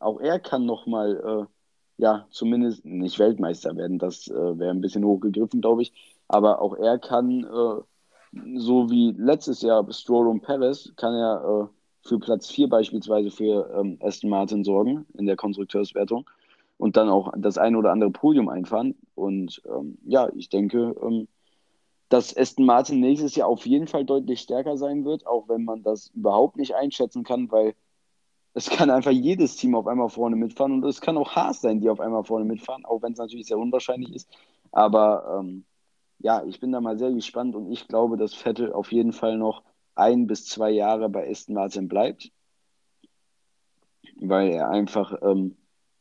auch er kann nochmal, äh, ja, zumindest nicht Weltmeister werden. Das äh, wäre ein bisschen hochgegriffen, glaube ich. Aber auch er kann, äh, so wie letztes Jahr Stroll und Perez, kann er äh, für Platz 4 beispielsweise für ähm, Aston Martin sorgen in der Konstrukteurswertung und dann auch das eine oder andere Podium einfahren. Und ähm, ja, ich denke, ähm, dass Aston Martin nächstes Jahr auf jeden Fall deutlich stärker sein wird, auch wenn man das überhaupt nicht einschätzen kann, weil es kann einfach jedes Team auf einmal vorne mitfahren und es kann auch Haas sein, die auf einmal vorne mitfahren, auch wenn es natürlich sehr unwahrscheinlich ist. Aber ähm, ja, ich bin da mal sehr gespannt und ich glaube, dass Vettel auf jeden Fall noch ein bis zwei Jahre bei Aston Martin bleibt, weil er einfach ähm,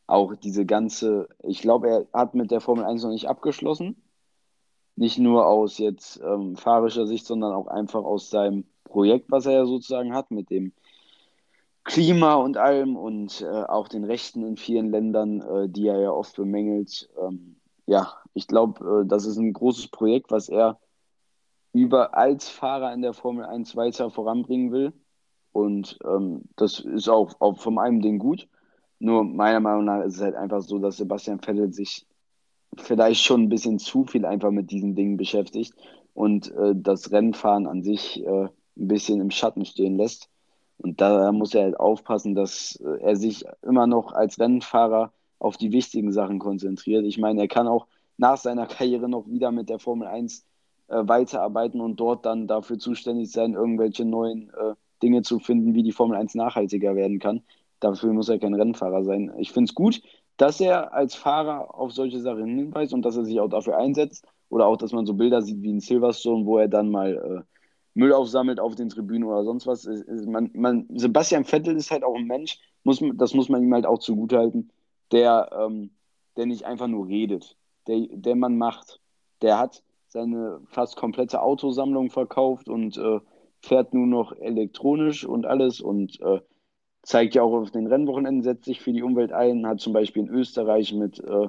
auch diese ganze, ich glaube, er hat mit der Formel 1 noch nicht abgeschlossen. Nicht nur aus jetzt ähm, fahrischer Sicht, sondern auch einfach aus seinem Projekt, was er ja sozusagen hat, mit dem Klima und allem und äh, auch den Rechten in vielen Ländern, äh, die er ja oft bemängelt. Ähm, ja, ich glaube, äh, das ist ein großes Projekt, was er über als Fahrer in der Formel 1 weiter voranbringen will. Und ähm, das ist auch, auch von einem Ding gut. Nur meiner Meinung nach ist es halt einfach so, dass Sebastian Vettel sich vielleicht schon ein bisschen zu viel einfach mit diesen Dingen beschäftigt und äh, das Rennfahren an sich äh, ein bisschen im Schatten stehen lässt. Und da muss er halt aufpassen, dass äh, er sich immer noch als Rennfahrer auf die wichtigen Sachen konzentriert. Ich meine, er kann auch nach seiner Karriere noch wieder mit der Formel 1 äh, weiterarbeiten und dort dann dafür zuständig sein, irgendwelche neuen äh, Dinge zu finden, wie die Formel 1 nachhaltiger werden kann. Dafür muss er kein Rennfahrer sein. Ich finde es gut, dass er als Fahrer auf solche Sachen hinweist und dass er sich auch dafür einsetzt. Oder auch, dass man so Bilder sieht wie in Silverstone, wo er dann mal äh, Müll aufsammelt auf den Tribünen oder sonst was. Man, man, Sebastian Vettel ist halt auch ein Mensch, muss, das muss man ihm halt auch zugutehalten, der, ähm, der nicht einfach nur redet, der, der man macht. Der hat seine fast komplette Autosammlung verkauft und äh, fährt nur noch elektronisch und alles und äh, zeigt ja auch auf den Rennwochenenden, setzt sich für die Umwelt ein, hat zum Beispiel in Österreich mit äh,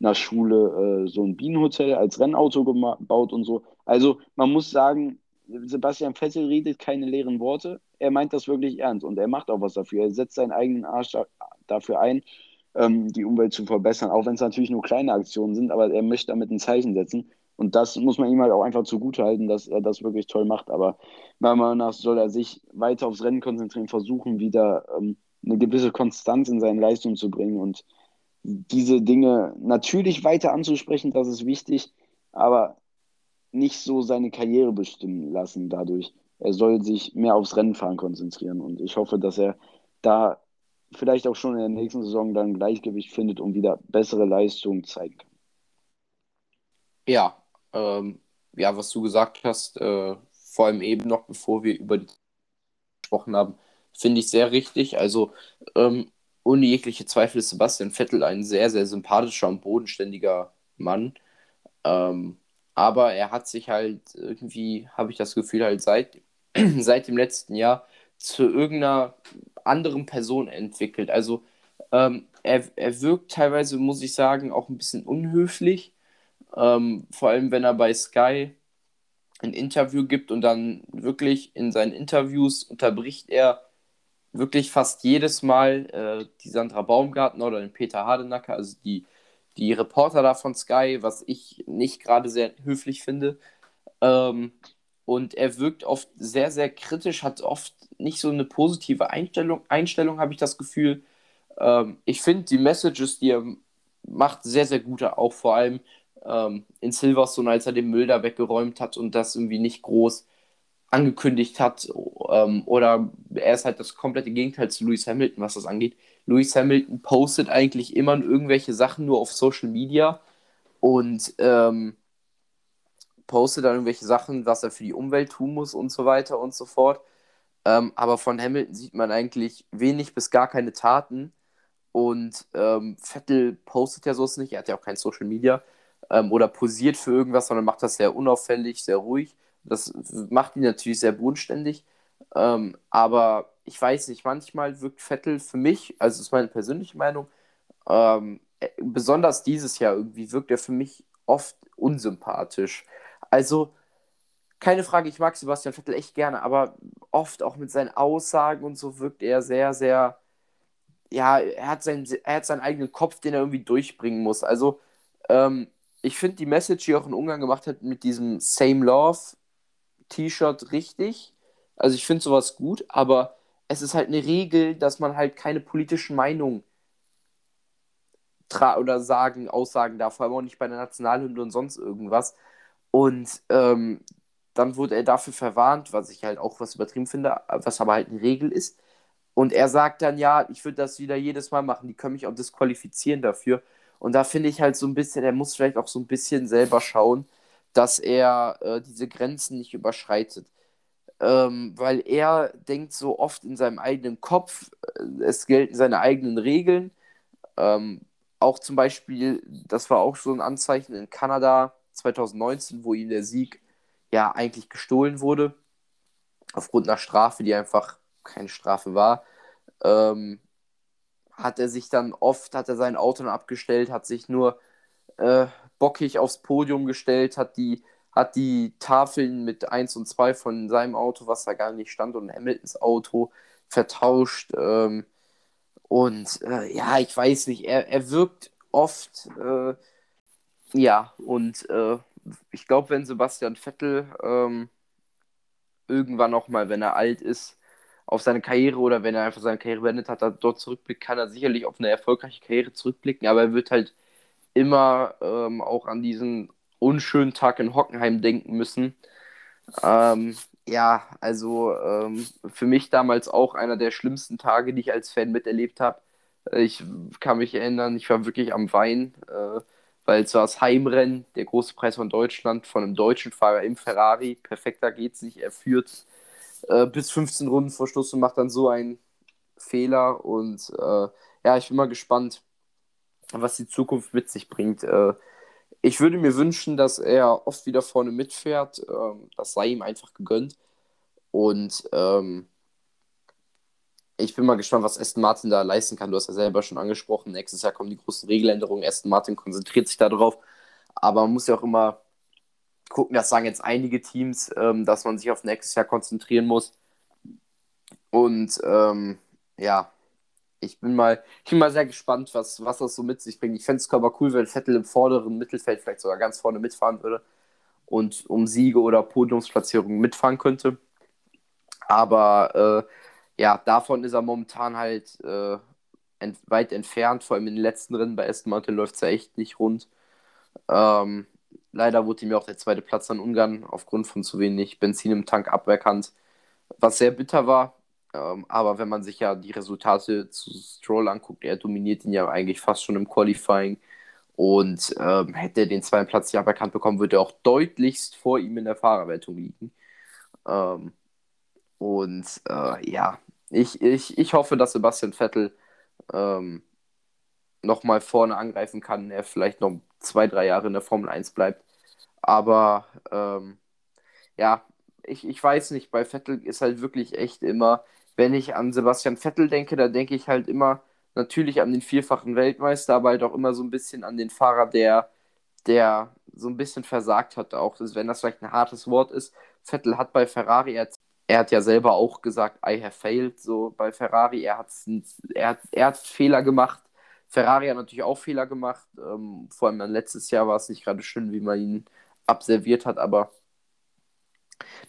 einer Schule äh, so ein Bienenhotel als Rennauto gebaut und so. Also man muss sagen, Sebastian Vettel redet keine leeren Worte. Er meint das wirklich ernst und er macht auch was dafür. Er setzt seinen eigenen Arsch dafür ein, ähm, die Umwelt zu verbessern, auch wenn es natürlich nur kleine Aktionen sind, aber er möchte damit ein Zeichen setzen. Und das muss man ihm halt auch einfach zugutehalten, dass er das wirklich toll macht. Aber meiner Meinung nach soll er sich weiter aufs Rennen konzentrieren, versuchen, wieder ähm, eine gewisse Konstanz in seine Leistung zu bringen und diese Dinge natürlich weiter anzusprechen, das ist wichtig, aber nicht so seine Karriere bestimmen lassen dadurch. Er soll sich mehr aufs Rennenfahren konzentrieren und ich hoffe, dass er da vielleicht auch schon in der nächsten Saison dann Gleichgewicht findet und wieder bessere Leistungen zeigen kann. Ja, ähm, ja, was du gesagt hast, äh, vor allem eben noch, bevor wir über die gesprochen haben, finde ich sehr richtig. Also ähm, ohne jegliche Zweifel ist Sebastian Vettel ein sehr, sehr sympathischer und bodenständiger Mann. Ähm, aber er hat sich halt irgendwie, habe ich das Gefühl, halt seit, seit dem letzten Jahr zu irgendeiner anderen Person entwickelt. Also ähm, er, er wirkt teilweise, muss ich sagen, auch ein bisschen unhöflich. Ähm, vor allem, wenn er bei Sky ein Interview gibt und dann wirklich in seinen Interviews unterbricht er wirklich fast jedes Mal äh, die Sandra Baumgartner oder den Peter Hardenacker, also die, die Reporter da von Sky, was ich nicht gerade sehr höflich finde. Ähm, und er wirkt oft sehr, sehr kritisch, hat oft nicht so eine positive Einstellung, Einstellung habe ich das Gefühl. Ähm, ich finde die Messages, die er macht, sehr, sehr gut, auch vor allem ähm, in Silverstone, als er den Müll da weggeräumt hat und das irgendwie nicht groß angekündigt hat. Ähm, oder er ist halt das komplette Gegenteil zu Lewis Hamilton, was das angeht. Lewis Hamilton postet eigentlich immer irgendwelche Sachen nur auf Social Media und ähm, postet dann irgendwelche Sachen, was er für die Umwelt tun muss und so weiter und so fort. Ähm, aber von Hamilton sieht man eigentlich wenig bis gar keine Taten. Und ähm, Vettel postet ja sowas nicht, er hat ja auch kein Social Media ähm, oder posiert für irgendwas, sondern macht das sehr unauffällig, sehr ruhig. Das macht ihn natürlich sehr bodenständig. Ähm, aber ich weiß nicht, manchmal wirkt Vettel für mich, also ist meine persönliche Meinung, ähm, äh, besonders dieses Jahr irgendwie wirkt er für mich oft unsympathisch. Also, keine Frage, ich mag Sebastian Vettel echt gerne, aber oft auch mit seinen Aussagen und so wirkt er sehr, sehr, ja, er hat, seinen, er hat seinen eigenen Kopf, den er irgendwie durchbringen muss. Also, ähm, ich finde die Message, die auch in Ungarn gemacht hat, mit diesem Same Love T-Shirt richtig. Also ich finde sowas gut, aber es ist halt eine Regel, dass man halt keine politischen Meinungen oder sagen, aussagen darf, vor allem auch nicht bei der Nationalhymne und sonst irgendwas. Und ähm, dann wurde er dafür verwarnt, was ich halt auch was übertrieben finde, was aber halt eine Regel ist. Und er sagt dann, ja, ich würde das wieder jedes Mal machen, die können mich auch disqualifizieren dafür. Und da finde ich halt so ein bisschen, er muss vielleicht auch so ein bisschen selber schauen, dass er äh, diese Grenzen nicht überschreitet. Ähm, weil er denkt so oft in seinem eigenen Kopf, äh, es gelten seine eigenen Regeln. Ähm, auch zum Beispiel, das war auch so ein Anzeichen in Kanada 2019, wo ihm der Sieg ja eigentlich gestohlen wurde, aufgrund einer Strafe, die einfach keine Strafe war. Ähm, hat er sich dann oft, hat er sein Auto abgestellt, hat sich nur äh, bockig aufs Podium gestellt, hat die hat die Tafeln mit 1 und 2 von seinem Auto, was da gar nicht stand, und Hamiltons Auto vertauscht. Ähm, und äh, ja, ich weiß nicht, er, er wirkt oft, äh, ja, und äh, ich glaube, wenn Sebastian Vettel ähm, irgendwann auch mal, wenn er alt ist, auf seine Karriere oder wenn er einfach seine Karriere beendet hat, dort zurückblickt, kann er sicherlich auf eine erfolgreiche Karriere zurückblicken, aber er wird halt immer ähm, auch an diesen unschönen Tag in Hockenheim denken müssen. Ähm, ja, also ähm, für mich damals auch einer der schlimmsten Tage, die ich als Fan miterlebt habe. Ich kann mich erinnern, ich war wirklich am Wein, äh, weil es war das Heimrennen, der große Preis von Deutschland, von einem deutschen Fahrer im Ferrari. Perfekter geht's nicht. Er führt äh, bis 15 Runden vor Schluss und macht dann so einen Fehler. Und äh, ja, ich bin mal gespannt, was die Zukunft mit sich bringt. Ich würde mir wünschen, dass er oft wieder vorne mitfährt. Ähm, das sei ihm einfach gegönnt. Und ähm, ich bin mal gespannt, was Aston Martin da leisten kann. Du hast ja selber schon angesprochen, nächstes Jahr kommen die großen Regeländerungen. Aston Martin konzentriert sich darauf. Aber man muss ja auch immer gucken, das sagen jetzt einige Teams, ähm, dass man sich auf nächstes Jahr konzentrieren muss. Und ähm, ja, ich bin mal, ich bin mal sehr gespannt, was, was das so mit sich bringt. Ich fände es aber cool, wenn Vettel im vorderen Mittelfeld vielleicht sogar ganz vorne mitfahren würde und um Siege oder Podiumsplatzierungen mitfahren könnte. Aber äh, ja, davon ist er momentan halt äh, ent weit entfernt. Vor allem in den letzten Rennen bei Aston Martin läuft es ja echt nicht rund. Ähm, leider wurde ihm ja auch der zweite Platz an Ungarn aufgrund von zu wenig Benzin im Tank aberkannt, was sehr bitter war. Ähm, aber wenn man sich ja die Resultate zu Stroll anguckt, er dominiert ihn ja eigentlich fast schon im Qualifying. Und ähm, hätte er den zweiten Platz nicht aberkannt bekommen, würde er auch deutlichst vor ihm in der Fahrerwertung liegen. Ähm, und äh, ja, ich, ich, ich hoffe, dass Sebastian Vettel ähm, nochmal vorne angreifen kann. Er vielleicht noch zwei, drei Jahre in der Formel 1 bleibt. Aber ähm, ja, ich, ich weiß nicht, bei Vettel ist halt wirklich echt immer, wenn ich an Sebastian Vettel denke, da denke ich halt immer natürlich an den vierfachen Weltmeister, aber halt auch immer so ein bisschen an den Fahrer, der, der so ein bisschen versagt hat, auch wenn das vielleicht ein hartes Wort ist. Vettel hat bei Ferrari, er, er hat ja selber auch gesagt, I have failed, so bei Ferrari, er, hat's, er, hat, er hat Fehler gemacht. Ferrari hat natürlich auch Fehler gemacht. Ähm, vor allem dann letztes Jahr war es nicht gerade schön, wie man ihn abserviert hat, aber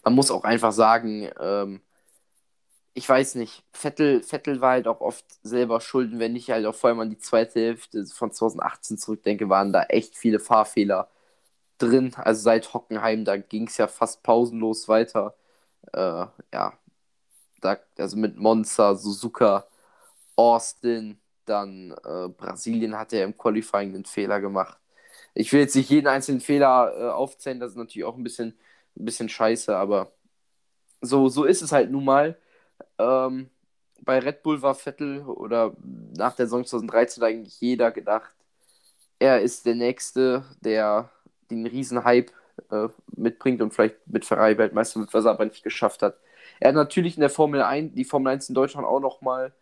man muss auch einfach sagen, ähm, ich weiß nicht, Vettel, Vettel war halt auch oft selber schulden, wenn ich halt auch vor allem an die zweite Hälfte von 2018 zurückdenke, waren da echt viele Fahrfehler drin. Also seit Hockenheim, da ging es ja fast pausenlos weiter. Äh, ja, da, also mit Monza, Suzuka, Austin, dann äh, Brasilien hat er im Qualifying einen Fehler gemacht. Ich will jetzt nicht jeden einzelnen Fehler äh, aufzählen, das ist natürlich auch ein bisschen, ein bisschen scheiße, aber so, so ist es halt nun mal. Ähm, bei Red Bull war Vettel oder nach der Saison 2013 eigentlich jeder gedacht, er ist der Nächste, der den Riesenhype äh, mitbringt und vielleicht mit Ferrari Weltmeister wird, was er aber nicht geschafft hat. Er hat natürlich in der Formel 1, die Formel 1 in Deutschland auch nochmal,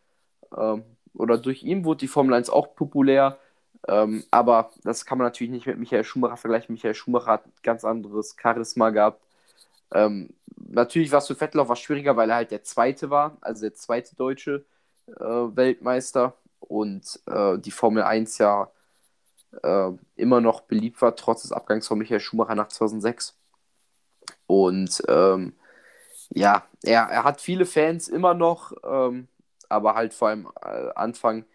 ähm, oder durch ihn wurde die Formel 1 auch populär, ähm, aber das kann man natürlich nicht mit Michael Schumacher vergleichen. Michael Schumacher hat ein ganz anderes Charisma gehabt. Ähm, natürlich war es für Vettel auch was schwieriger, weil er halt der Zweite war, also der zweite deutsche äh, Weltmeister und äh, die Formel 1 ja äh, immer noch beliebt war, trotz des Abgangs von Michael Schumacher nach 2006. Und ähm, ja, er, er hat viele Fans immer noch, ähm, aber halt vor allem äh, Anfang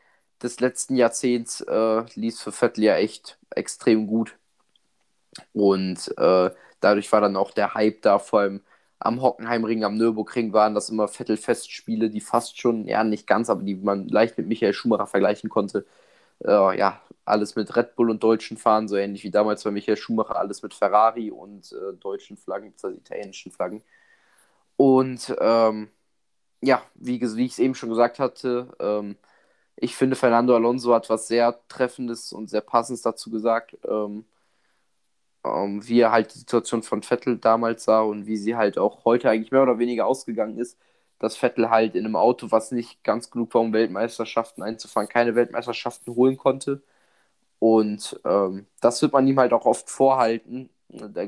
des letzten Jahrzehnts äh, lief für Vettel ja echt extrem gut. Und äh, dadurch war dann auch der Hype da, vor allem am Hockenheimring, am Nürburgring waren das immer Vettel-Festspiele, die fast schon, ja nicht ganz, aber die man leicht mit Michael Schumacher vergleichen konnte. Äh, ja, alles mit Red Bull und deutschen Fahren, so ähnlich wie damals bei Michael Schumacher, alles mit Ferrari und äh, deutschen Flaggen, also italienischen Flaggen. Und ähm, ja, wie, wie ich es eben schon gesagt hatte, ähm, ich finde, Fernando Alonso hat was sehr Treffendes und sehr Passendes dazu gesagt, ähm, ähm, wie er halt die Situation von Vettel damals sah und wie sie halt auch heute eigentlich mehr oder weniger ausgegangen ist, dass Vettel halt in einem Auto, was nicht ganz genug war, um Weltmeisterschaften einzufahren, keine Weltmeisterschaften holen konnte. Und ähm, das wird man ihm halt auch oft vorhalten. Da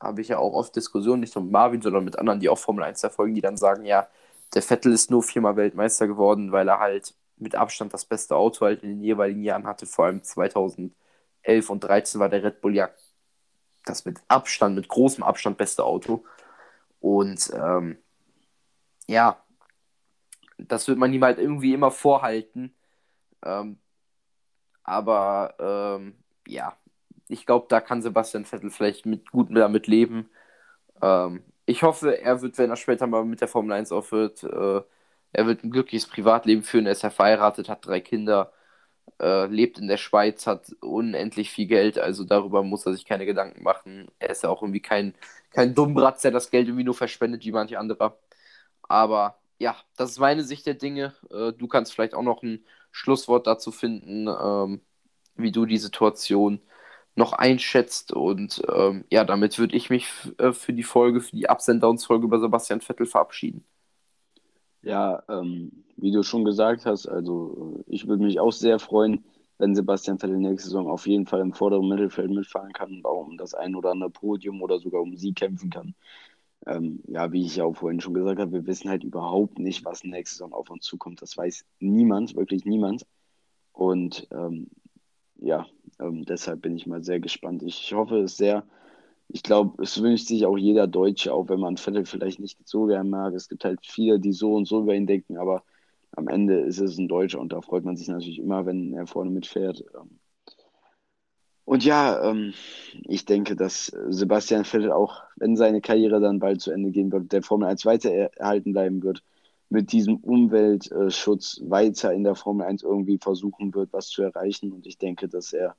habe ich ja auch oft Diskussionen, nicht nur mit Marvin, sondern mit anderen, die auch Formel 1 verfolgen, die dann sagen, ja, der Vettel ist nur viermal Weltmeister geworden, weil er halt mit Abstand das beste Auto halt in den jeweiligen Jahren hatte. Vor allem 2011 und 2013 war der Red Bull ja das mit Abstand, mit großem Abstand beste Auto. Und ähm, ja, das wird man ihm halt irgendwie immer vorhalten. Ähm, aber ähm, ja, ich glaube, da kann Sebastian Vettel vielleicht mit gut damit leben. Ähm, ich hoffe, er wird, wenn er später mal mit der Formel 1 aufhört, äh, er wird ein glückliches Privatleben führen. Er ist ja verheiratet, hat drei Kinder, äh, lebt in der Schweiz, hat unendlich viel Geld. Also darüber muss er sich keine Gedanken machen. Er ist ja auch irgendwie kein, kein Dummbratz, der das Geld irgendwie nur verschwendet wie manche andere. Aber ja, das ist meine Sicht der Dinge. Äh, du kannst vielleicht auch noch ein Schlusswort dazu finden, ähm, wie du die Situation noch einschätzt. Und ähm, ja, damit würde ich mich äh, für die Folge, für die Ups and Downs Folge über Sebastian Vettel verabschieden. Ja, ähm, wie du schon gesagt hast, also ich würde mich auch sehr freuen, wenn Sebastian Vettel nächste Saison auf jeden Fall im vorderen Mittelfeld mitfahren kann und auch um das ein oder andere Podium oder sogar um Sieg kämpfen kann. Ähm, ja, wie ich ja auch vorhin schon gesagt habe, wir wissen halt überhaupt nicht, was nächste Saison auf uns zukommt. Das weiß niemand, wirklich niemand. Und ähm, ja, ähm, deshalb bin ich mal sehr gespannt. Ich hoffe es sehr. Ich glaube, es wünscht sich auch jeder Deutsche, auch wenn man Vettel vielleicht nicht so gern mag. Es gibt halt viele, die so und so über ihn denken, aber am Ende ist es ein Deutscher und da freut man sich natürlich immer, wenn er vorne mitfährt. Ähm. Und ja, ähm, ich denke, dass Sebastian Vettel auch, wenn seine Karriere dann bald zu Ende gehen wird, der Formel 1 weiter erhalten bleiben wird, mit diesem Umweltschutz weiter in der Formel 1 irgendwie versuchen wird, was zu erreichen. Und ich denke, dass er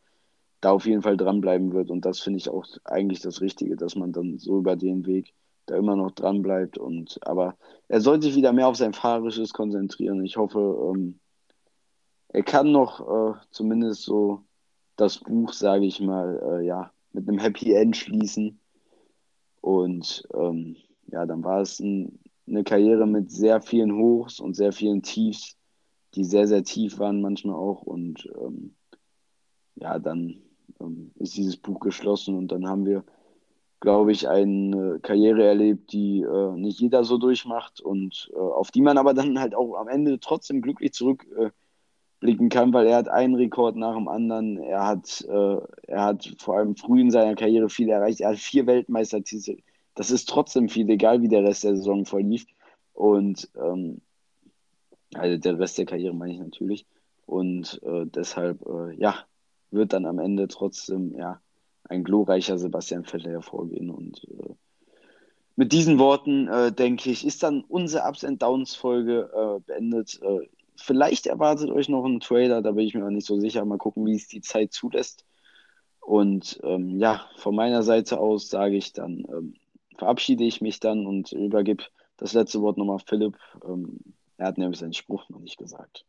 da auf jeden Fall dranbleiben wird. Und das finde ich auch eigentlich das Richtige, dass man dann so über den Weg da immer noch dran bleibt. Und aber er sollte sich wieder mehr auf sein Fahrerisches konzentrieren. Ich hoffe, ähm, er kann noch äh, zumindest so das Buch, sage ich mal, äh, ja, mit einem Happy End schließen. Und ähm, ja, dann war es ein eine Karriere mit sehr vielen Hochs und sehr vielen Tiefs, die sehr, sehr tief waren manchmal auch. Und ähm, ja, dann ist dieses Buch geschlossen und dann haben wir, glaube ich, eine Karriere erlebt, die äh, nicht jeder so durchmacht und äh, auf die man aber dann halt auch am Ende trotzdem glücklich zurückblicken äh, kann, weil er hat einen Rekord nach dem anderen. Er hat, äh, er hat vor allem früh in seiner Karriere viel erreicht. Er hat vier Weltmeistertitel das ist trotzdem viel, egal wie der Rest der Saison verlief. Und ähm, also der Rest der Karriere meine ich natürlich. Und äh, deshalb, äh, ja, wird dann am Ende trotzdem, ja, ein glorreicher Sebastian Vettel hervorgehen. Und äh, mit diesen Worten, äh, denke ich, ist dann unsere Ups and Downs Folge äh, beendet. Äh, vielleicht erwartet euch noch ein Trailer, da bin ich mir noch nicht so sicher. Mal gucken, wie es die Zeit zulässt. Und ähm, ja, von meiner Seite aus sage ich dann ähm, verabschiede ich mich dann und übergebe das letzte Wort nochmal Philipp. Ähm, er hat nämlich seinen Spruch noch nicht gesagt.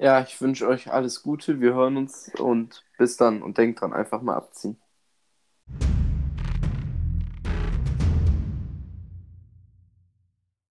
Ja, ich wünsche euch alles Gute. Wir hören uns und bis dann. Und denkt dran, einfach mal abziehen.